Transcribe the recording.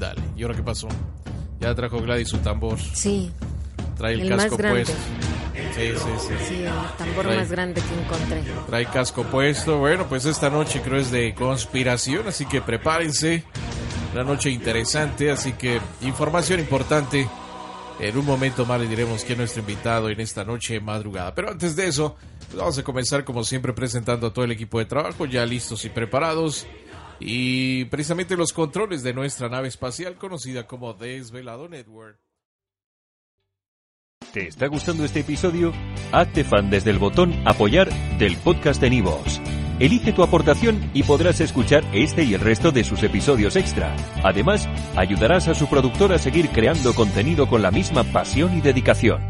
Ándale, ¿y ahora qué pasó? Ya trajo Gladys su tambor. Sí. Trae el, El casco puesto. Sí, sí, sí. Sí, el tambor Trae- más grande que encontré. Trae casco puesto. Bueno, pues esta noche creo es de conspiración, así que prepárense. Una noche interesante, así que información importante. En un momento más le diremos quién es nuestro invitado en esta noche madrugada. Pero antes de eso, pues vamos a comenzar como siempre presentando a todo el equipo de trabajo ya listos y preparados. Y precisamente los controles de nuestra nave espacial conocida como Desvelado Network. ¿Te está gustando este episodio? Hazte fan desde el botón Apoyar del podcast de Nivos. Elige tu aportación y podrás escuchar este y el resto de sus episodios extra. Además, ayudarás a su productor a seguir creando contenido con la misma pasión y dedicación.